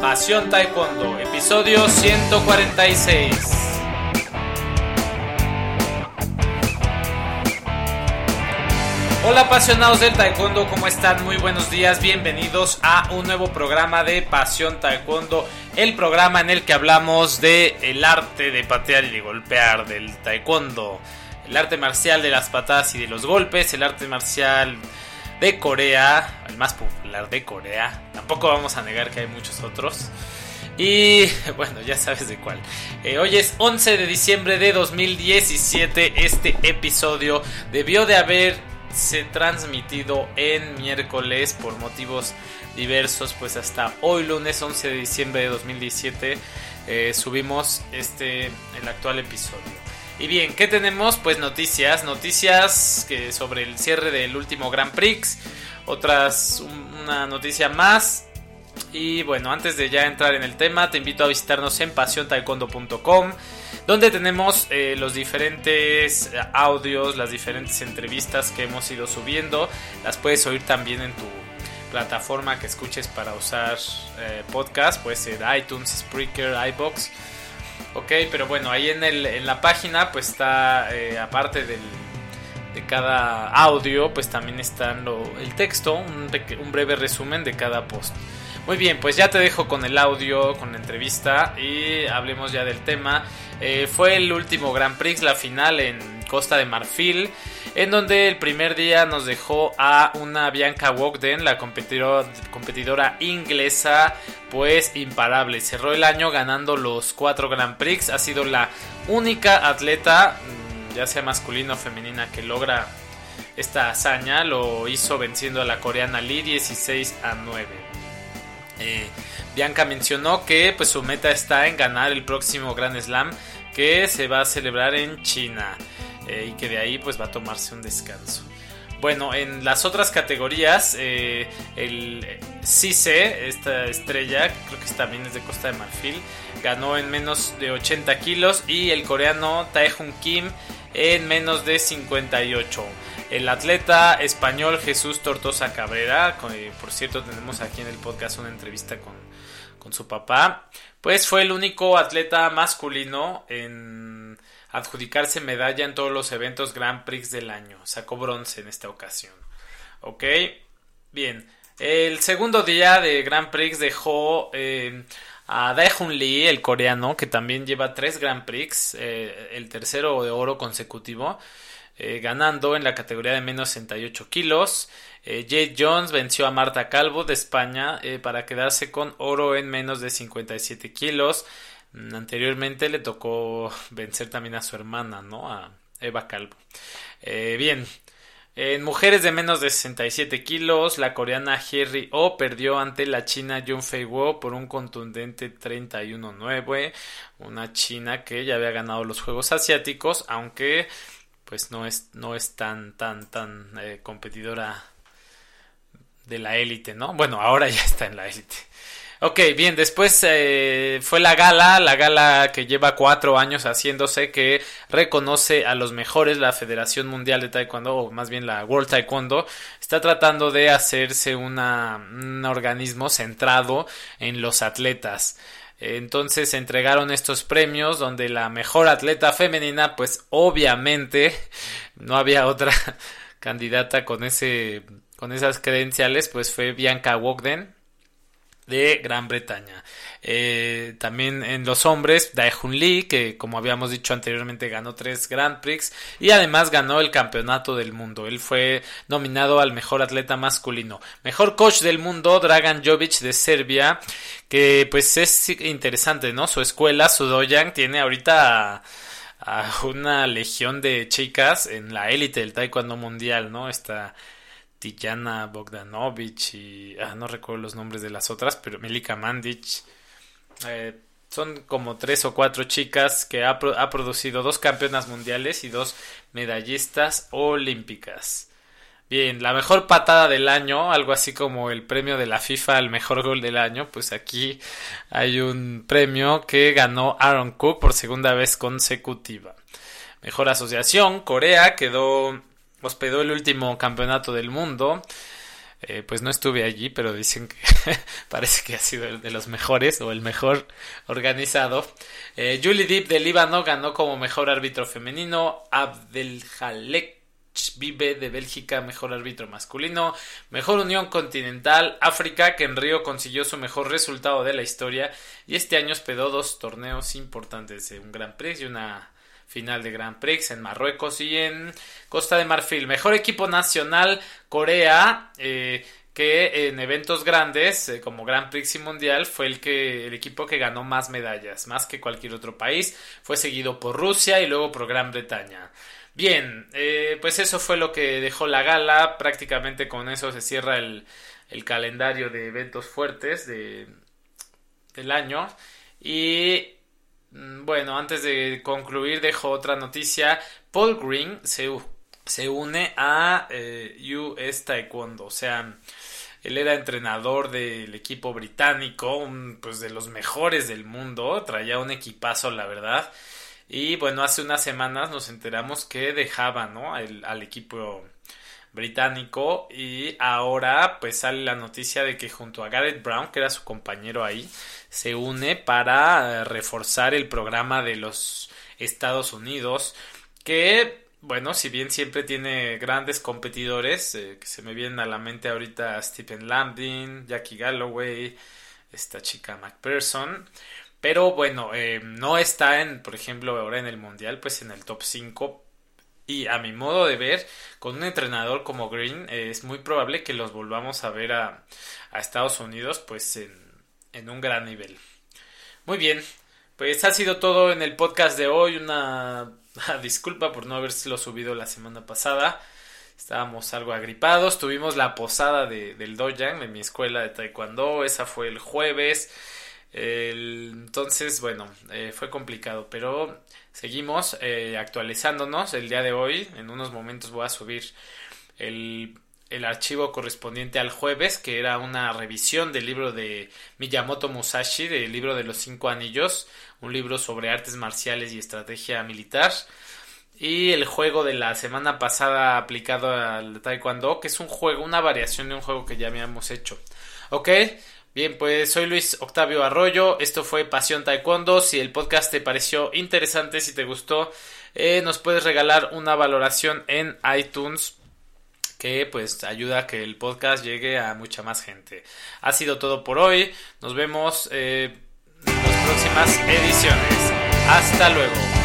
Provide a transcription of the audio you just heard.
Pasión Taekwondo, episodio 146. Hola apasionados del Taekwondo, ¿cómo están? Muy buenos días, bienvenidos a un nuevo programa de Pasión Taekwondo, el programa en el que hablamos de el arte de patear y de golpear del Taekwondo, el arte marcial de las patadas y de los golpes, el arte marcial de Corea, el más popular de Corea. Tampoco vamos a negar que hay muchos otros. Y bueno, ya sabes de cuál. Eh, hoy es 11 de diciembre de 2017. Este episodio debió de haberse transmitido en miércoles por motivos diversos. Pues hasta hoy lunes 11 de diciembre de 2017 eh, subimos este, el actual episodio. Y bien, ¿qué tenemos? Pues noticias, noticias que sobre el cierre del último Grand Prix, otras, una noticia más. Y bueno, antes de ya entrar en el tema, te invito a visitarnos en pasiontaekwondo.com, donde tenemos eh, los diferentes audios, las diferentes entrevistas que hemos ido subiendo. Las puedes oír también en tu plataforma que escuches para usar eh, podcast, puede ser iTunes, Spreaker, iBox Ok, pero bueno, ahí en, el, en la página pues está, eh, aparte del, de cada audio, pues también está el texto, un, breve resumen de cada post. Muy bien, pues ya te dejo con el audio, con la entrevista y hablemos ya del tema. Eh, fue el último Grand Prix, la final en Costa de Marfil, en donde el primer día nos dejó a una Bianca Wogden, la competidora, competidora inglesa, pues imparable. Cerró el año ganando los cuatro Grand Prix. Ha sido la única atleta, mm, ya sea masculina o femenina, que logra esta hazaña. Lo hizo venciendo a la coreana Lee 16 a 9. Eh, Bianca mencionó que pues su meta está en ganar el próximo Grand Slam que se va a celebrar en China eh, y que de ahí pues va a tomarse un descanso. Bueno, en las otras categorías, eh, el Cise, esta estrella, creo que también es de Costa de Marfil, ganó en menos de 80 kilos y el coreano Taehun Kim en menos de 58. El atleta español Jesús Tortosa Cabrera, eh, por cierto tenemos aquí en el podcast una entrevista con, con su papá, pues fue el único atleta masculino en adjudicarse medalla en todos los eventos Grand Prix del año. Sacó bronce en esta ocasión. Ok, bien. El segundo día de Grand Prix dejó eh, a Daehun Lee, el coreano, que también lleva tres Grand Prix, eh, el tercero de oro consecutivo, eh, ganando en la categoría de menos 68 kilos. Jade Jones venció a Marta Calvo de España para quedarse con oro en menos de 57 kilos. Anteriormente le tocó vencer también a su hermana, ¿no? A Eva Calvo. Eh, bien. En mujeres de menos de 67 kilos, la coreana Jerry O perdió ante la china Jung Fei Wo por un contundente 31-9. Una china que ya había ganado los Juegos Asiáticos, aunque pues no es, no es tan, tan, tan eh, competidora de la élite, ¿no? Bueno, ahora ya está en la élite. Ok, bien, después eh, fue la gala, la gala que lleva cuatro años haciéndose, que reconoce a los mejores, la Federación Mundial de Taekwondo, o más bien la World Taekwondo, está tratando de hacerse una, un organismo centrado en los atletas. Entonces se entregaron estos premios donde la mejor atleta femenina, pues obviamente no había otra candidata con ese con esas credenciales, pues fue Bianca Wogden de Gran Bretaña. Eh, también en los hombres, Daehun Lee, que como habíamos dicho anteriormente ganó tres Grand Prix y además ganó el campeonato del mundo. Él fue nominado al mejor atleta masculino. Mejor coach del mundo, Dragan Jovic de Serbia, que pues es interesante, ¿no? Su escuela, su doyan, tiene ahorita... A, una legión de chicas en la élite del taekwondo mundial, ¿no? Está Tijana Bogdanovich y ah, no recuerdo los nombres de las otras, pero Melika Mandic. Eh, son como tres o cuatro chicas que ha, ha, producido dos campeonas mundiales y dos medallistas olímpicas. Bien, la mejor patada del año, algo así como el premio de la FIFA al mejor gol del año, pues aquí hay un premio que ganó Aaron Cook por segunda vez consecutiva. Mejor asociación, Corea quedó hospedó el último campeonato del mundo. Eh, pues no estuve allí, pero dicen que parece que ha sido el de los mejores o el mejor organizado. Eh, Julie Deep de Líbano ganó como mejor árbitro femenino. Abdelhalek Vive de Bélgica, mejor árbitro masculino, mejor Unión Continental, África, que en Río consiguió su mejor resultado de la historia y este año hospedó dos torneos importantes, un Gran Prix y una final de Grand Prix en Marruecos y en Costa de Marfil. Mejor equipo nacional, Corea, eh, que en eventos grandes eh, como Grand Prix y Mundial fue el que el equipo que ganó más medallas, más que cualquier otro país. Fue seguido por Rusia y luego por Gran Bretaña. Bien, eh, pues eso fue lo que dejó la gala. Prácticamente con eso se cierra el, calendario de eventos fuertes de, del año. Y bueno, antes de concluir, dejo otra noticia. Paul Green se, se une a eh, US Taekwondo. O sea, él era entrenador del equipo británico, pues de los mejores del mundo. Traía un equipazo, la verdad. Y bueno, hace unas semanas nos enteramos que dejaba, ¿no? al equipo británico y ahora pues sale la noticia de que junto a Gareth Brown, que era su compañero ahí, se une para eh, reforzar el programa de los Estados Unidos que bueno, si bien siempre tiene grandes competidores, eh, que se me vienen a la mente ahorita Stephen Landing, Jackie Galloway, esta chica McPherson, pero bueno, eh, no está en, por ejemplo, ahora en el Mundial, pues en el top 5 y a mi modo de ver, con un entrenador como Green, eh, es muy probable que los volvamos a ver a, Estados Unidos pues en, en, un gran nivel. Muy bien, pues ha sido todo en el podcast de hoy. Una disculpa por no haberlo subido la semana pasada. Estábamos algo agripados. Tuvimos la posada de, del Dojan de mi escuela de Taekwondo. Esa fue el jueves. Entonces, bueno, eh, fue complicado, pero Seguimos eh, actualizándonos el día de hoy. En unos momentos voy a subir el, el, archivo correspondiente al jueves, que era una revisión del libro de Miyamoto Musashi, del libro de los cinco anillos, un libro sobre artes marciales y estrategia militar. Y el juego de la semana pasada aplicado al Taekwondo, que es un juego, una variación de un juego que ya habíamos hecho. Ok, Bien, pues soy Luis Octavio Arroyo, esto fue Pasión Taekwondo, si el podcast te pareció interesante, si te gustó, eh, nos puedes regalar una valoración en iTunes que pues ayuda a que el podcast llegue a mucha más gente. Ha sido todo por hoy, nos vemos eh, en las próximas ediciones. Hasta luego.